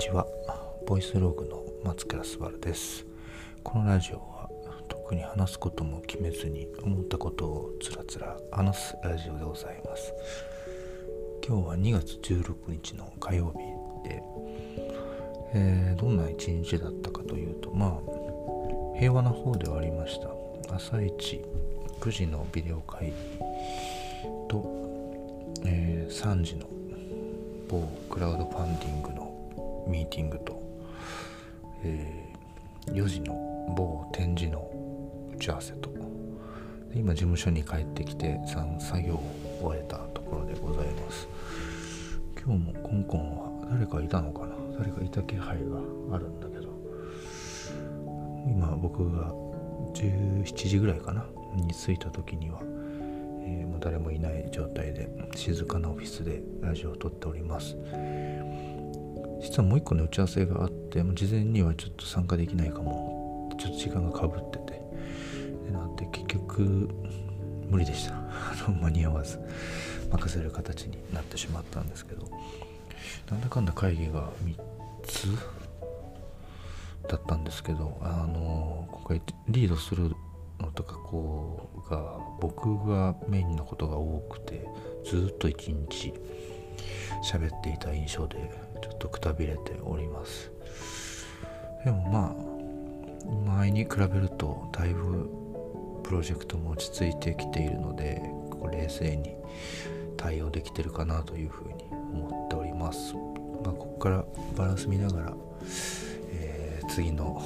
ちは。ボイスログの松倉すばるです。このラジオは特に話すことも決めずに思ったことをつらつら話すラジオでございます。今日は2月16日の火曜日で、えー、どんな一日だったかというとまあ平和な方ではありました。朝一9時のビデオ会議と、えー、3時の某クラウドファンディングのミーティングと、えー、4時の某展示の打ち合わせと。今事務所に帰ってきて作業を終えたところでございます。今日もコンコンは誰かいたのかな？誰かいた気配があるんだけど。今僕が17時ぐらいかな？に着いた時にはえー、もう誰もいない状態で静かなオフィスでラジオを撮っております。実はもう一個の打ち合わせがあってもう事前にはちょっと参加できないかも。ちょっと時間がかぶってて。でなんて結局無理でした。間に合わず。任せる形になってしまったんですけど。なんだかんだ会議が3つだったんですけどあの今回リードするのとかこうが僕がメインのことが多くてずっと一日喋っていた印象でとくたびれております。でもまあ前に比べるとだいぶプロジェクトも落ち着いてきているので冷静に対応できてるかなというふうに思っております、まあ、ここからバランス見ながら、えー、次の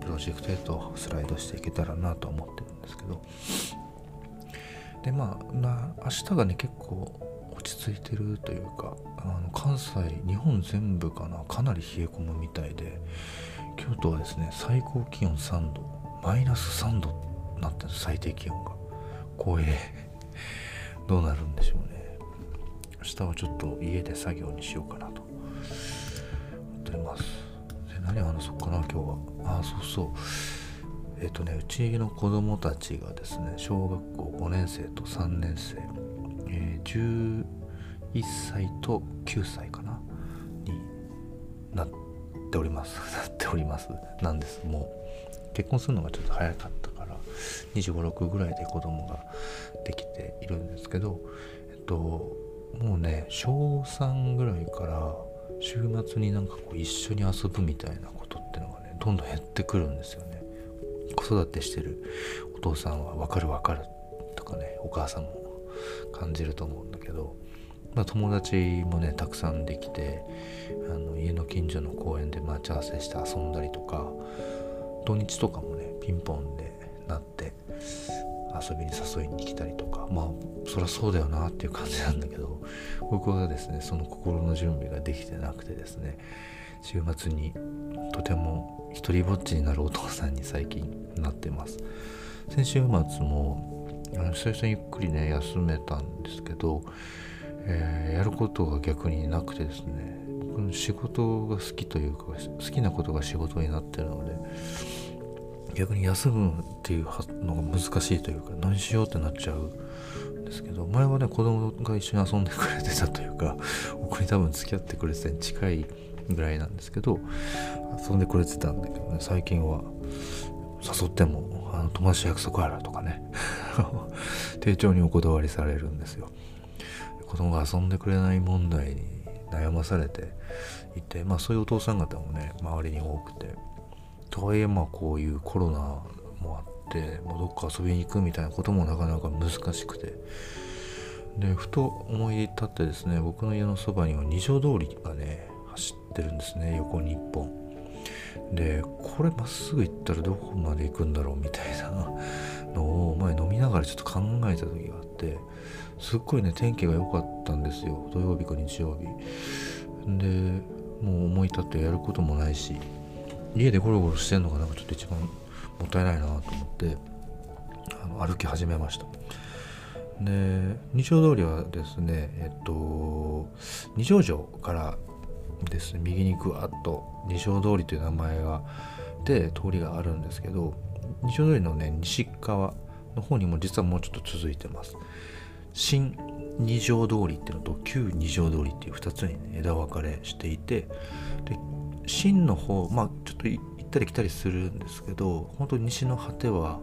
プロジェクトへとスライドしていけたらなと思ってるんですけど。でまあ明日がね結構落ち着いてるというかあの関西日本全部かなかなり冷え込むみたいで京都はですね最高気温3度マイナス3度になってる最低気温が。光栄 どうなるんでしょうね。明日はちょっと家で作業にしようかなと。思っております。で何話そうかな今日は。ああそうそう。えっ、とねうちの子供たちがですね小学校5年生と3年生、11歳と9歳かな？になっております。なっております。なんです。もう結婚するのがちょっと早かったから2 5 6ぐらいで子供ができているんですけどえっともうね小3ぐらいから週末になんかこう一緒に遊ぶみたいなことってのがねどんどん減ってくるんですよね。子育てしてるお父さんは分かる分かるとかねお母さんも感じると思うんだけど、まあ、友達もねたくさんできてあの家の近所の公園で待ち合わせして遊んだりとか土日とかもねピンポンでなって遊びに誘いに来たりとかまあそりゃそうだよなっていう感じなんだけど僕はですねその心の準備ができてなくてですね週末にとても一りぼっちになるお父さんに最近なってます。先週末も久々にゆっくりね休めたんですけど、えー、やることが逆になくてですね僕の仕事が好きというか好きなことが仕事になってるので逆に休むっていうのが難しいというか何しようってなっちゃうんですけど前はね子供が一緒に遊んでくれてたというか 僕に多分付き合ってくれてたに近いぐらいなんですけど遊んでくれてたんだけどね最近は誘ってもあの友達約束あるとかね 丁重にお断りされるんですよ。子供が遊んでくれない問題に悩まされていてまあそういうお父さん方もね周りに多くて。とはいえまあこういうコロナもあってもうどっか遊びに行くみたいなこともなかなか難しくて。でふと思い立ってですね僕の家のそばには二条通りがね走ってるんですね横に1本。でこれまっすぐ行ったらどこまで行くんだろうみたいなのを前飲みながらちょっと考えた時があってすっごいね天気が良かったんですよ。土曜日か日曜日。でもう思い立ってやることもないし家でゴロゴロしてんのがなんかちょっと一番もったいないなと思ってあの歩き始めました。で二条通りはですねえっと二条城からですね右にぐわっと二条通りという名前がで通りがあるんですけど二条通りのね西側の方にも実はもうちょっと続いてます。新二条通りっていうのと旧二条通りっていう2つに、ね、枝分かれしていてで真の方まあちょっと行ったり来たりするんですけど本当に西の果ては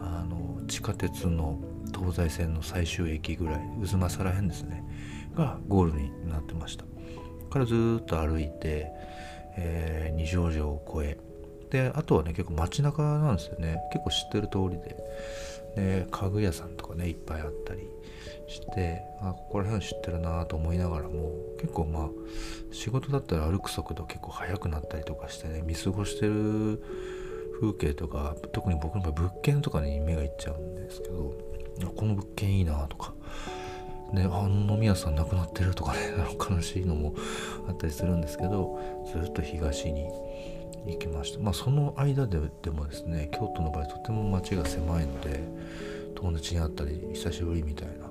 あの地下鉄の東西線の最終駅ぐらい渦政らへんですねがゴールになってました。からずっと歩いて、えー、二条城を越えであとはね結構街中なんですよね。結構知ってる通りで。で家具屋さんとかねいっぱいあったりしてあここら辺は知ってるなと思いながらも結構まあ仕事だったら歩く速度結構速くなったりとかしてね見過ごしてる風景とか特に僕の場合物件とかに目がいっちゃうんですけどこの物件いいなとか。であの飲み屋さんなくなってるとかね 悲しいのもあったりするんですけどずっと東に行きました。まあその間ででもですね京都の場合とても街が狭いので友達に会ったり久しぶりみたいな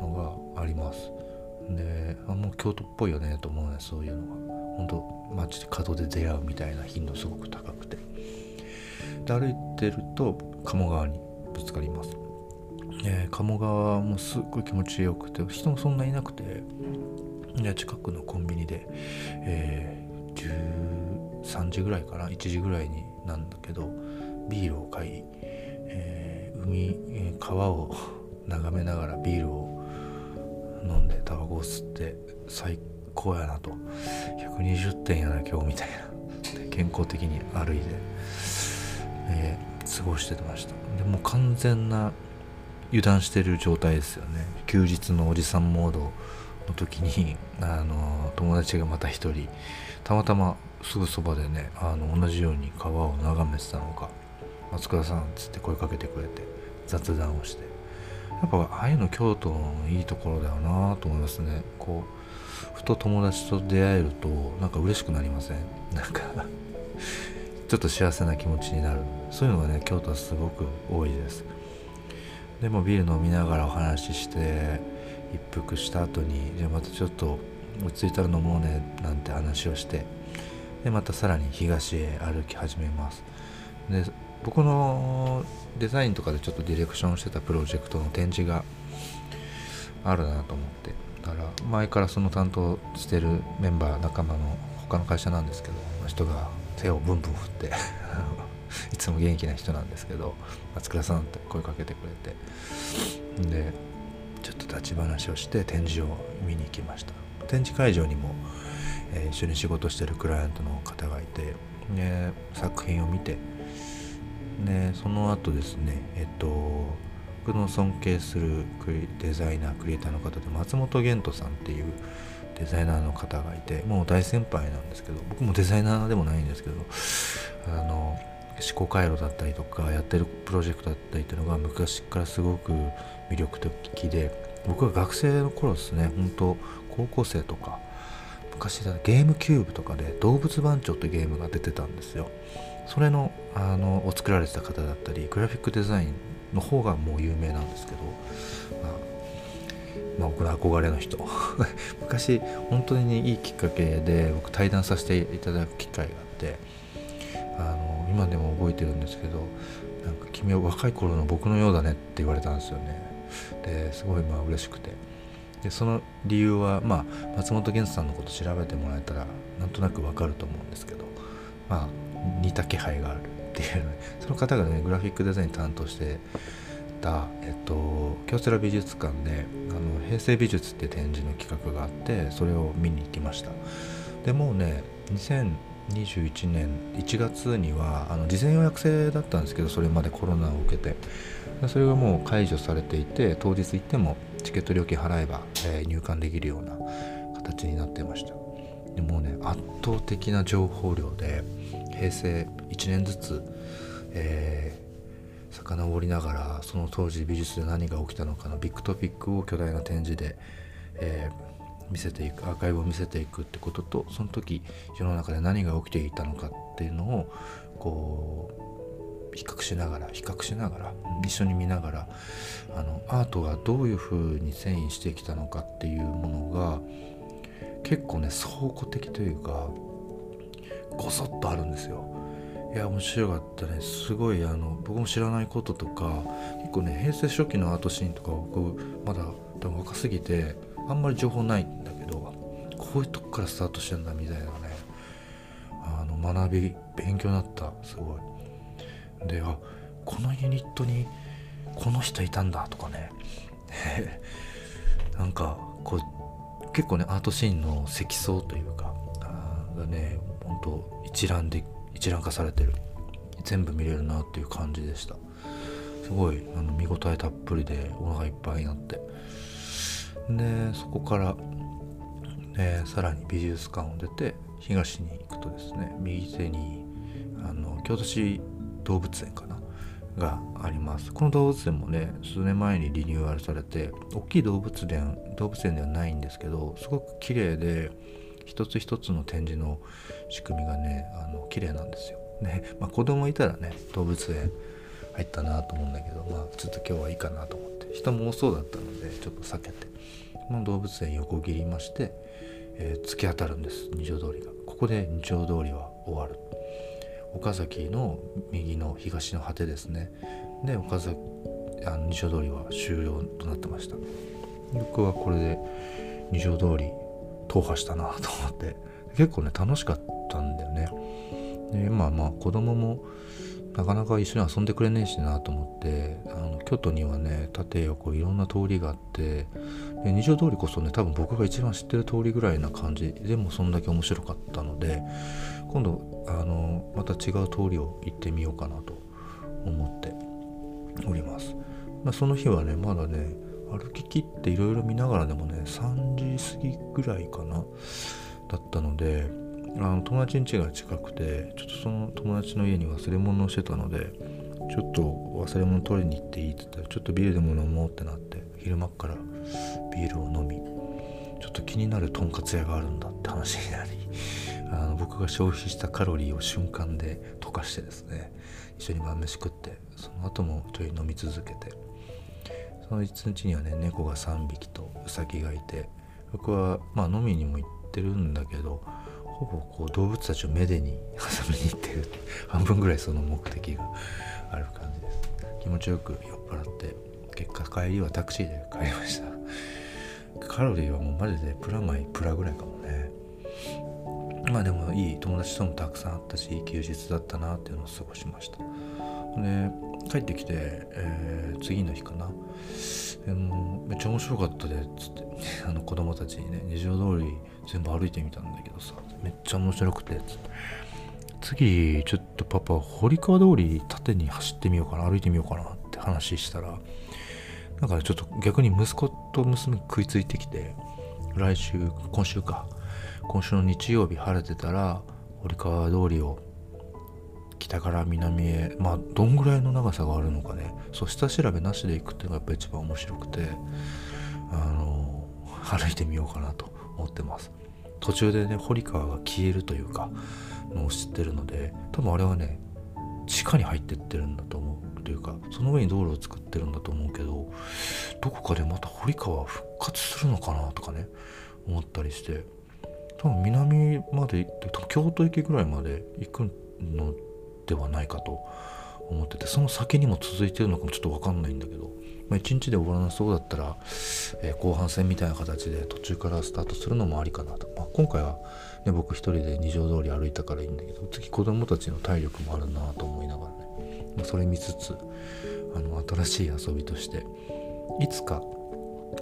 のがあります。であもう京都っぽいよねと思うねそういうのが本当街で角で出会うみたいな頻度すごく高くて。で歩いてると鴨川にぶつかります、えー、鴨川もすっごい気持ちよくて人もそんないなくてで近くのコンビニで、えー、3時ぐらいかな1時ぐらいになんだけどビールを買い、えー、海、え川を 眺めながらビールを飲んでタバコを吸って最高やなと。120点やな今日みたいな。健康的に歩いて、えー、過ごしてました。でも完全な油断してる状態ですよね。休日のおじさんモードの時にあの友達がまた一人たまたますぐそばでねあの同じように川を眺めてたのか「松倉さん」っつって声かけてくれて雑談をして。やっぱああいうの京都のいいところだよなと思いますね。こうふと友達と出会えるとなんか嬉しくなりません？なんかちょっと幸せな気持ちになる。そういうのがね京都はすごく多いです。でもビール飲みながらお話しして一服した後にじゃあまたちょっと落ち着いたら飲もうねなんて話をしてでまたさらに東へ歩き始めます。で僕のデザインとかでちょっとディレクションしてたプロジェクトの展示があるなと思ってだから前からその担当してるメンバー仲間の他の会社なんですけど人が手をブンブン振って いつも元気な人なんですけど松倉さんって声かけてくれて。でちょっと立ち話をして展示を見に行きました。展示会場にも、え、一緒に仕事してるクライアントの方がいてで作品を見てでその後ですねえっと僕の尊敬するデザイナークリエイターの方で松本玄斗さんっていうデザイナーの方がいてもう大先輩なんですけど僕もデザイナーでもないんですけどあの思考回路だったりとかやってるプロジェクトだったりっていうのが昔からすごく魅力的で僕は学生の頃ですね本当高校生とか昔だゲームキューブとかで動物番長ってゲームが出てたんですよ。それのあのを作られてた方だったりグラフィックデザインの方がもう有名なんですけど、まあ、まあ、僕の憧れの人。昔本当に、いいきっかけで僕対談させていただく機会があってあの今でも覚えてるんですけどなんか君は若い頃の僕のようだねって言われたんですよね。ですごいまあ嬉しくて。でその理由はまあ松本源さんのこと調べてもらえたらなんとなくわかると思うんですけどまあ似た気配があるっていう、ね、その方がねグラフィックデザイン担当してた、えっと、京セラ美術館であの平成美術って展示の企画があってそれを見に行きました。でもうね2021年1月にはあの事前予約制だったんですけどそれまでコロナを受けて。それがもう解除されていて当日行ってもチケット料金払えば、えー、入館できるような形になってました。でもうね圧倒的な情報量で平成1年ずつ、えー、遡りながらその当時美術で何が起きたのかのビッグトピックを巨大な展示で、えー、見せていくアーカイブを見せていくってこととその時世の中で何が起きていたのかっていうのをこう比較しながら比較しながら一緒に見ながらあのアートがどういうふうに遷移してきたのかっていうものが結構ね倉庫的というかごそっとあるんですよ。いや面白かったね。すごいあの僕も知らないこととか結構ね平成初期のアートシーンとか僕まだ多分若すぎてあんまり情報ないんだけどこういうとこからスタートしてんだみたいなねあの学び勉強になった。すごい。であこのユニットにこの人いたんだとかね。なんかこう結構ねアートシーンの積層というかがねほんと一覧で一覧化されてる。全部見れるなっていう感じでした。すごいあの見応えたっぷりでお腹いっぱいになって。でそこから、ね、さらに美術館を出て東に行くとですね右手にあの京都市動物園かな？があります。この動物園もね数年前にリニューアルされて大きい動物園動物園ではないんですけどすごく綺麗で一つ一つの展示の仕組みがねあの綺麗なんですよ。ねまあ、子供いたらね動物園入ったなと思うんだけどまあちょっと今日はいいかなと思って。人も多そうだったのでちょっと避けて。この動物園横切りまして、えー、突き当たるんです。二条通りが。ここで二条通りは終わる。岡崎の右の東の果てですね。で岡崎あの二条通りは終了となってました。僕はこれで二条通り踏破したなと思って。結構ね楽しかったんだよね。でまあまあ子供もなかなか一緒に遊んでくれねえしなと思ってあの京都にはね縦横いろんな通りがあってで二条通りこそね多分僕が一番知ってる通りぐらいな感じ。でもそんだけ面白かったので今度あのまた違う通りを行ってみようかなと思っております、まあ、その日はねまだね歩ききっていろいろ見ながらでもね3時過ぎぐらいかなだったのであの友達ん家が近くてちょっとその友達の家に忘れ物をしてたのでちょっと忘れ物取りに行っていいって言ったらちょっとビールでも飲もうってなって昼間っからビールを飲みちょっと気になるとんかつ屋があるんだって話になりあの僕が消費したカロリーを瞬間で溶かしてですね一緒に晩飯食ってその後もちょい飲み続けてその一日にはね猫が3匹とウサギがいて僕はまあ飲みにも行ってるんだけどほぼこう動物たちをめでに遊びに行ってる半分ぐらいその目的がある感じです。気持ちよく酔っ払って結果帰りはタクシーで帰りました。カロリーはもうマジでプラマイプラぐらいかも。まあでもいい友達ともたくさんあったし休日だったなっていうのを過ごしました。で帰ってきて、えー、次の日かな。でもめっちゃ面白かったでっつって。あの子供たちにね二条通り全部歩いてみたんだけどさめっちゃ面白くてっつって。次ちょっとパパ堀川通り縦に走ってみようかな歩いてみようかなって話したらだかちょっと逆に息子と娘食いついてきて来週今週か。今週の日曜日晴れてたら堀川通りを北から南へまあどんぐらいの長さがあるのかね。そう下調べなしで行くっていうのがやっぱ一番面白くてあの歩いてみようかなと思ってます。途中でね堀川が消えるというかのを知ってるので多分あれはね地下に入ってってるんだと思うというかその上に道路を作ってるんだと思うけどどこかでまた堀川復活するのかなとかね思ったりして。多分南まで行って多分京都駅ぐらいまで行くのではないかと思っててその先にも続いてるのかもちょっと分かんないんだけど、まあ、1日で終わらなそうだったら、えー、後半戦みたいな形で途中からスタートするのもありかなと、まあ、今回は、ね、僕一人で二条通り歩いたからいいんだけど次子供たちの体力もあるなと思いながらね、まあ、それ見つつあの新しい遊びとしていつか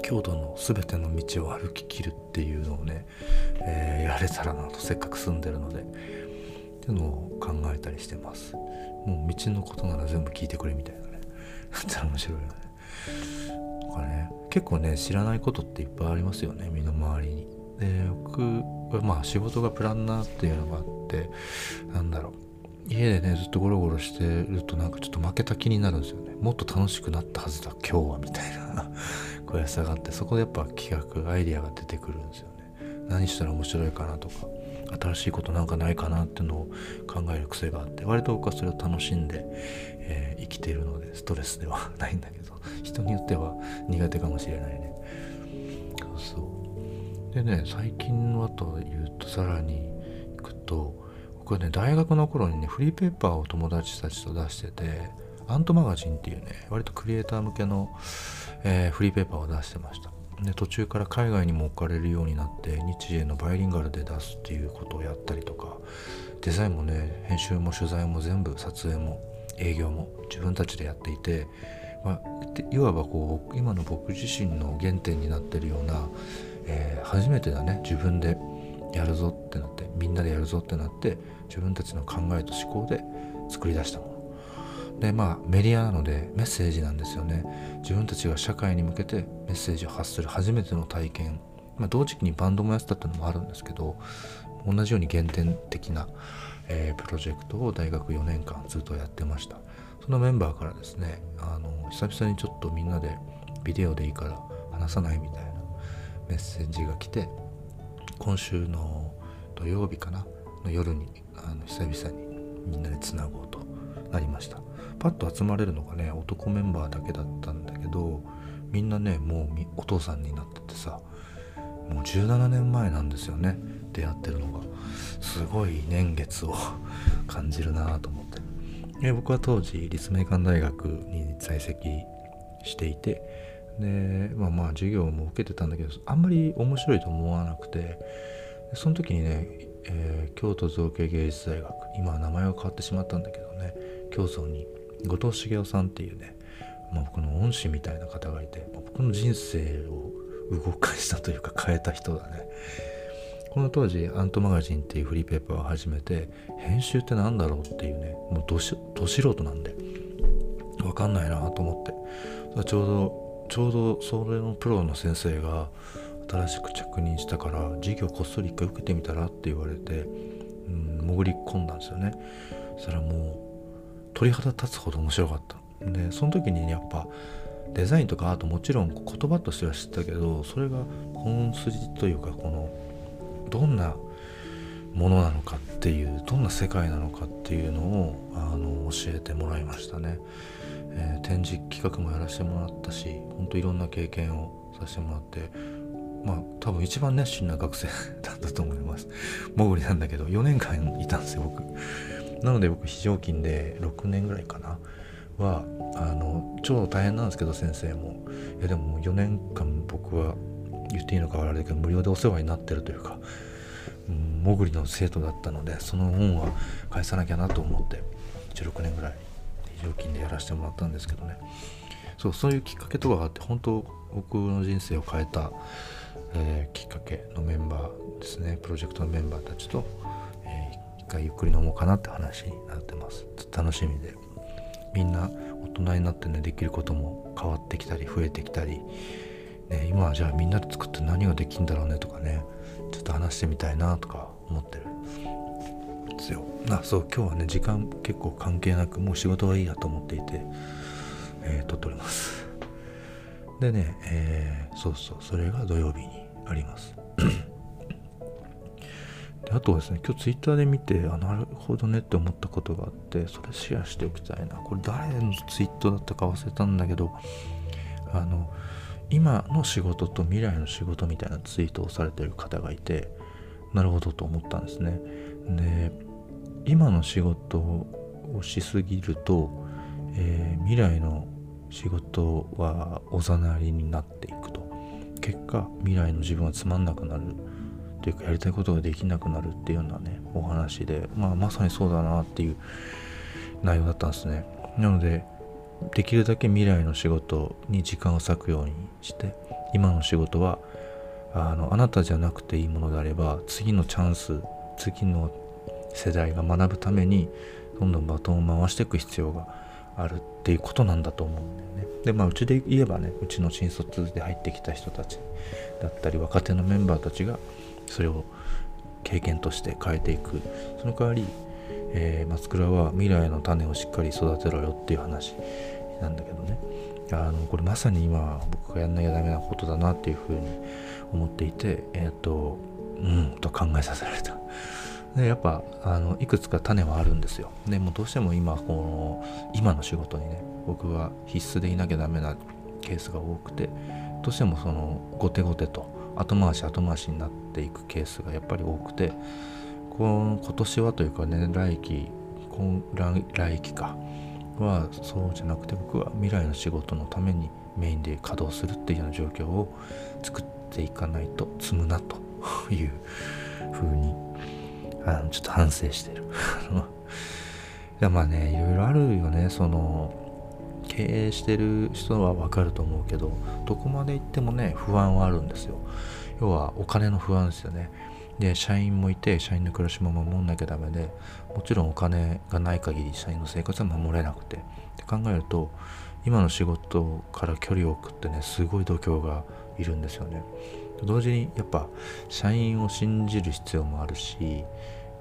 京都の全ての道を歩ききるっていうのをね、えー、やれたらなとせっかく住んでるので。っていうのを考えたりしてます。もう道のことなら全部聞いてくれみたいなね。だったら面白いよね。かね。結構ね知らないことっていっぱいありますよね身の回りに。で僕まあ仕事がプランナーっていうのがあってなんだろう。家でねずっとゴロゴロしてるとなんかちょっと負けた気になるんですよね。もっと楽しくなったはずだ今日はみたいな。悔しさがってそこでやっぱ企画アイデアが出てくるんですよね。何したら面白いかなとか新しいことなんかないかなっていうのを考える癖があって割と僕はそれを楽しんで、えー、生きているのでストレスではないんだけど 人によっては苦手かもしれないね。そう。でね最近はというとさらにいくと僕はね大学の頃にねフリーペーパーを友達たちと出しててアントマガジンっていうね割とクリエイター向けの、えー、フリーペーパーを出してました。で途中から海外にも置かれるようになって日英のバイリンガルで出すっていうことをやったりとかデザインもね編集も取材も全部撮影も営業も自分たちでやっていて、まあ、いわばこう今の僕自身の原点になってるような、えー、初めてだね自分でやるぞってなってみんなでやるぞってなって自分たちの考えと思考で作り出したもの。でまあメディアなのでメッセージなんですよね。自分たちが社会に向けてメッセージを発する初めての体験。まあ、同時期にバンドもやってたっていうのもあるんですけど同じように原点的な、えー、プロジェクトを大学4年間ずっとやってました。そのメンバーからですねあの久々にちょっとみんなでビデオでいいから話さないみたいなメッセージが来て今週の土曜日かな？の夜にあの久々にみんなでつなごうとなりました。パッと集まれるのがね男メンバーだけだったんだけどみんなねもうお父さんになっててさもう17年前なんですよね出会ってるのが。すごい年月を 感じるなと思って。で僕は当時立命館大学に在籍していてでまあまあ授業も受けてたんだけどあんまり面白いと思わなくてその時にね、えー、京都造形芸術大学今は名前が変わってしまったんだけどね京都に後藤茂雄さんっていうね、まあ、僕の恩師みたいな方がいて僕の人生を動かしたというか変えた人だね。この当時アントマガジンっていうフリーペーパーを始めて編集って何だろうっていうねもうど素人なんで分かんないなと思って。ちょうどちょうどそれのプロの先生が新しく着任したから授業こっそり一回受けてみたらって言われて、うん、潜り込んだんですよね。そしたらもう鳥肌立つほど面白かった。でその時にやっぱデザインとかアートもちろん言葉としては知ったけどそれが本筋というかこのどんなものなのかっていうどんな世界なのかっていうのをあの教えてもらいましたね、えー、展示企画もやらせてもらったしほんといろんな経験をさせてもらってまあ多分一番熱心な学生だったと思います。モグリなんだけど4年間いたんですよ僕。なので僕非常勤で6年ぐらいかな。はあの超大変なんですけど先生も。いやでも4年間僕は言っていいのかあれだけど無料でお世話になってるというか、うん、潜りの生徒だったのでその恩は返さなきゃなと思って16年ぐらい非常勤でやらせてもらったんですけどね。そうそういうきっかけとかがあって本当僕の人生を変えた、えー、きっかけのメンバーですね。プロジェクトのメンバーたちと、回ゆっくり飲もうかなって話になってます。楽しみで。みんな大人になってねできることも変わってきたり増えてきたり、ね、今はじゃあみんなで作って何ができんだろうねとかね。ちょっと話してみたいなとか思ってるんですよ。あそう今日はね時間結構関係なくもう仕事はいいやと思っていて、えー、撮っております。でね、えー、そうそうそれが土曜日にあります。であとですね今日ツイッターで見てあなるほどねって思ったことがあってそれシェアしておきたいな。これ誰のツイートだったか忘れたんだけどあの今の仕事と未来の仕事みたいなツイートをされてる方がいてなるほどと思ったんですね。で今の仕事をしすぎると、えー、未来の仕事はおざなりになっていくと。結果未来の自分はつまんなくなる。というかやりたいことができなくなるっていうようなねお話で、まあ、まさにそうだなっていう内容だったんですねなのでできるだけ未来の仕事に時間を割くようにして今の仕事はあのあなたじゃなくていいものであれば次のチャンス次の世代が学ぶためにどんどんバトンを回していく必要があるっていうことなんだと思うんだよね。でまあうちで言えばねうちの新卒で入ってきた人たちだったり若手のメンバーたちがそれを経験として変えていく。その代わり、えー、松倉は未来の種をしっかり育てろよっていう話なんだけどね。あのこれまさに今僕がやんなきゃダメなことだなっていうふうに思っていてえっ、ー、とうんと考えさせられた。でやっぱあのいくつか種はあるんですよ。でもどうしても今この今の仕事にね僕は必須でいなきゃダメなケースが多くてどうしてもその後手後手と後回し後回しになっていくケースがやっぱり多くてこの今年はというかね来期今来期かはそうじゃなくて僕は未来の仕事のためにメインで稼働するっていうような状況を作っていかないと積むなというふうにあのちょっと反省してる。いやまあねいろいろあるよね。その経営してる人はわかると思うけどどこまで行ってもね不安はあるんですよ。要はお金の不安ですよね。で社員もいて社員の暮らしも守んなきゃダメでもちろんお金がない限り社員の生活は守れなくて。って考えると今の仕事から距離を置くってねすごい度胸がいるんですよね。同時にやっぱ社員を信じる必要もあるし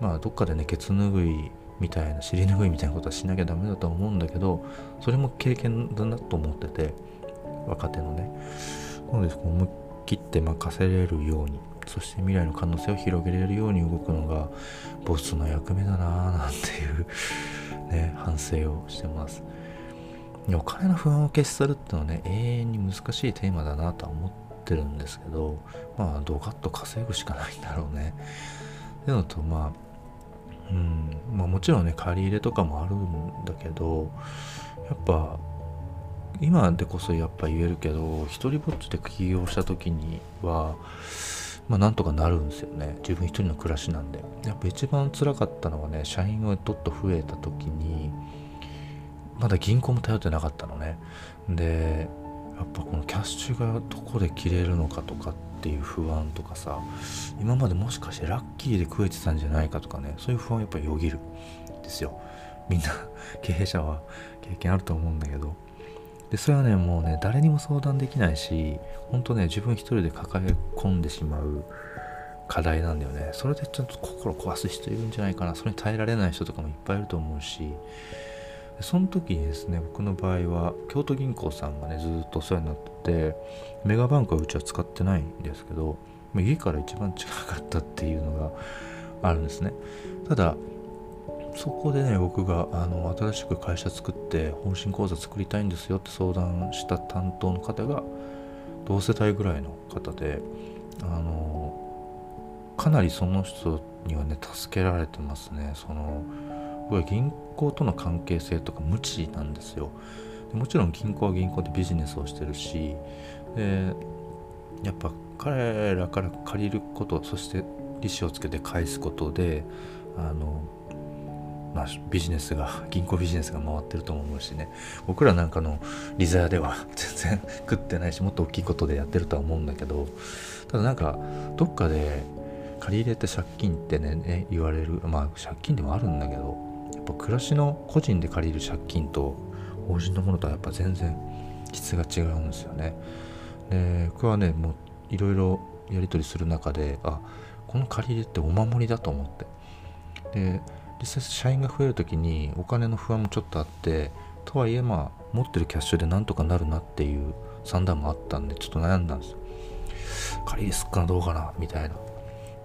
まあどっかでねケツ拭いみたいな尻拭いみたいなことはしなきゃダメだと思うんだけどそれも経験だなと思ってて若手のね。なので思い切って任せれるようにそして未来の可能性を広げれるように動くのがボスの役目だなぁなんていう ね反省をしてます。お金の不安を消し去るっていうのはね永遠に難しいテーマだなとは思ってるんですけどまあドカッと稼ぐしかないんだろうね。っていうのとまあうんまあ、もちろんね借り入れとかもあるんだけどやっぱ今でこそやっぱ言えるけど一人ぼっちで起業した時にはまあなんとかなるんですよね。自分一人の暮らしなんで。やっぱ一番辛かったのはね社員がどっと増えた時にまだ銀行も頼ってなかったのね。でやっぱこのキャッシュがどこで切れるのかとかっていう不安とかさ今までもしかしてラッキーで食えてたんじゃないかとかねそういう不安やっぱりよぎるんですよ。みんな経営者は経験あると思うんだけど。でそれはねもうね誰にも相談できないし本当ね自分一人で抱え込んでしまう課題なんだよね。それでちょっと心壊す人いるんじゃないかな。それに耐えられない人とかもいっぱいいると思うし。その時にですね僕の場合は京都銀行さんがねずっとお世話になっててメガバンクはうちは使ってないんですけど家から一番近かったっていうのがあるんですね。ただそこでね僕があの新しく会社作って本心講座作りたいんですよって相談した担当の方が同世代ぐらいの方であのかなりその人にはね助けられてますね。その僕は銀行との関係性とか無知なんですよ。もちろん銀行は銀行でビジネスをしてるしでやっぱ彼らから借りることそして利子をつけて返すことであの、まあ、ビジネスが銀行ビジネスが回ってると思うしね僕らなんかのリザヤでは 全然 食ってないしもっと大きいことでやってるとは思うんだけどただなんかどっかで借り入れて借金ってね、言われるまあ借金でもあるんだけどやっぱ暮らしの個人で借りる借金と法人のものとはやっぱ全然質が違うんですよね。で僕はねもういろいろやり取りする中であこの借り入れってお守りだと思ってで実際社員が増える時にお金の不安もちょっとあってとはいえまあ持ってるキャッシュでなんとかなるなっていう算段もあったんでちょっと悩んだんですよ。借りすっかなどうかなみたいな。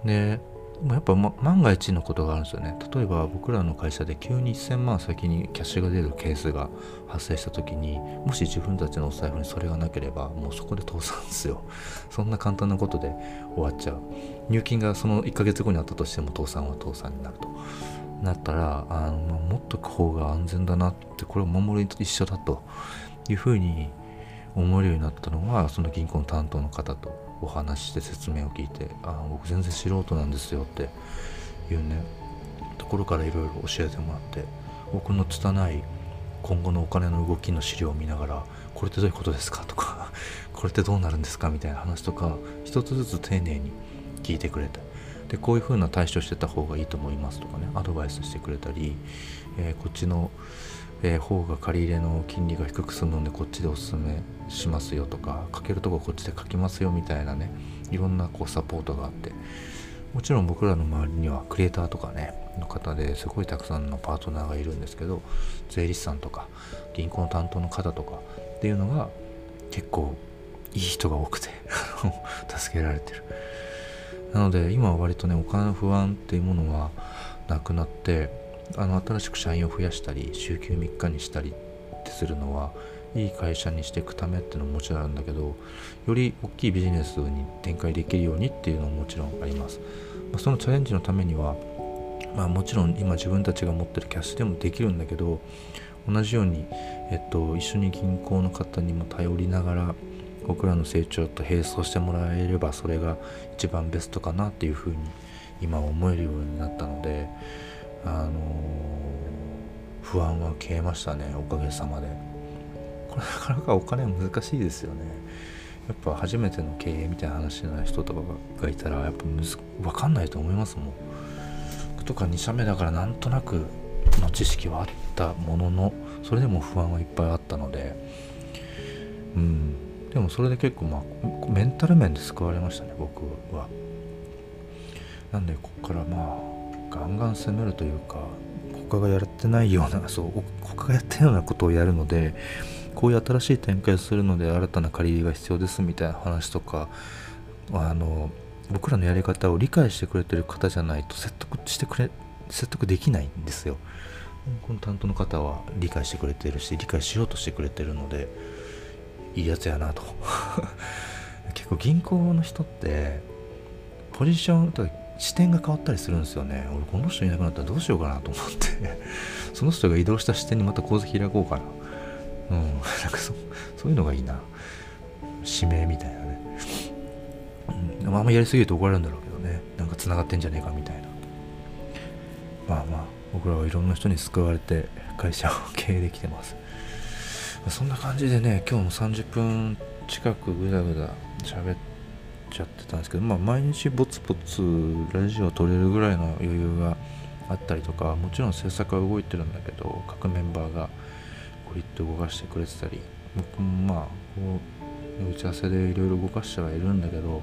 でやっぱ、ま、万が一のことがあるんですよね。例えば僕らの会社で急に1000万先にキャッシュが出るケースが発生した時にもし自分たちのお財布にそれがなければもうそこで倒産ですよ。そんな簡単なことで終わっちゃう。入金がその1ヶ月後にあったとしても倒産は倒産になると。なったらあの、ま持っとく方が安全だなってこれを守りと一緒だというふうに思えるようになったのがその銀行の担当の方とお話して説明を聞いて「あ僕全然素人なんですよ」っていうねところからいろいろ教えてもらって僕の拙い今後のお金の動きの資料を見ながら「これってどういうことですか?」とか「これってどうなるんですか?」みたいな話とか一つずつ丁寧に聞いてくれてでこういう風な対処してた方がいいと思いますとかねアドバイスしてくれたり、えー、こっちのえー、方が借り入れの金利が低く済むのでこっちでおすすめしますよとか書けるとここっちで書きますよみたいなねいろんなこうサポートがあってもちろん僕らの周りにはクリエイターとかねの方ですごいたくさんのパートナーがいるんですけど税理士さんとか銀行の担当の方とかっていうのが結構いい人が多くて 助けられてる。なので今は割とねお金の不安っていうものはなくなってあの新しく社員を増やしたり週休3日にしたりってするのはいい会社にしていくためっていうのももちろんあるんだけどより大きいビジネスに展開できるようにっていうのももちろんあります、まあ、そのチャレンジのためには、まあ、もちろん今自分たちが持ってるキャッシュでもできるんだけど同じように、えっと、一緒に銀行の方にも頼りながら僕らの成長と並走してもらえればそれが一番ベストかなっていうふうに今思えるようになったのであの不安は消えましたねおかげさまで。これなかなかお金難しいですよね。やっぱ初めての経営みたいな話の人とかがいたらやっぱむず分かんないと思いますもん。とか2社目だからなんとなくの知識はあったもののそれでも不安はいっぱいあったのでうん。でもそれで結構まあメンタル面で救われましたね僕は。なんでここからまあガンガン攻めるというか他がやってないような そう他がやってるようなことをやるのでこういう新しい展開をするので新たな借り入れが必要ですみたいな話とかあの僕らのやり方を理解してくれてる方じゃないと説得してくれ説得できないんですよ。この担当の方は理解してくれてるし理解しようとしてくれてるのでいいやつやなと。結構銀行の人ってポジションとか視点が変わったりするんですよね。俺この人いなくなったらどうしようかなと思って。その人が移動した視点にまた講座開こうかな。うん。なんかそそういうのがいいな。指名みたいなね、うん、あんまやりすぎると怒られるんだろうけどね。なんか繋がってんじゃねえかみたいな。まあまあ僕らはいろんな人に救われて会社を経営できてます。そんな感じでね今日も30分近くぐだぐだ喋っちゃってたんですけどまあ毎日ぼつぼつラジオを撮れるぐらいの余裕があったりとかもちろん制作は動いてるんだけど各メンバーがグリッド動かしてくれてたり僕もまあ打ち合わせでいろいろ動かしてはいるんだけど、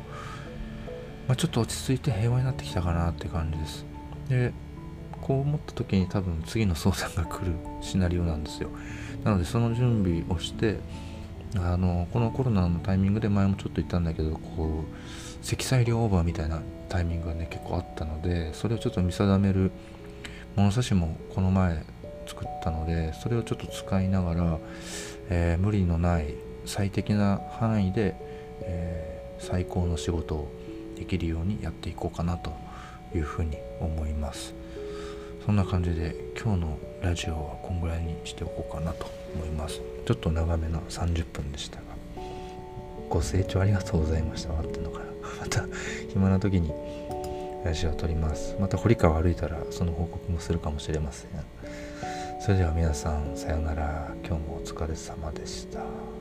まあ、ちょっと落ち着いて平和になってきたかなって感じです。でこう思った時に多分次の相談が来るシナリオなんですよ。なのでその準備をしてあのこのコロナのタイミングで前もちょっと言ったんだけどこう積載量オーバーみたいなタイミングがね結構あったのでそれをちょっと見定める物差しもこの前作ったのでそれをちょっと使いながら、えー、無理のない最適な範囲で、えー、最高の仕事をできるようにやっていこうかなというふうに思います。そんな感じで今日のラジオはこんぐらいにしておこうかなと思います。ちょっと長めの30分でしたが。ご清聴ありがとうございました。待ってんのかな。また暇な時にラジオを撮ります。また堀川歩いたらその報告もするかもしれません。それでは皆さんさようなら。今日もお疲れ様でした。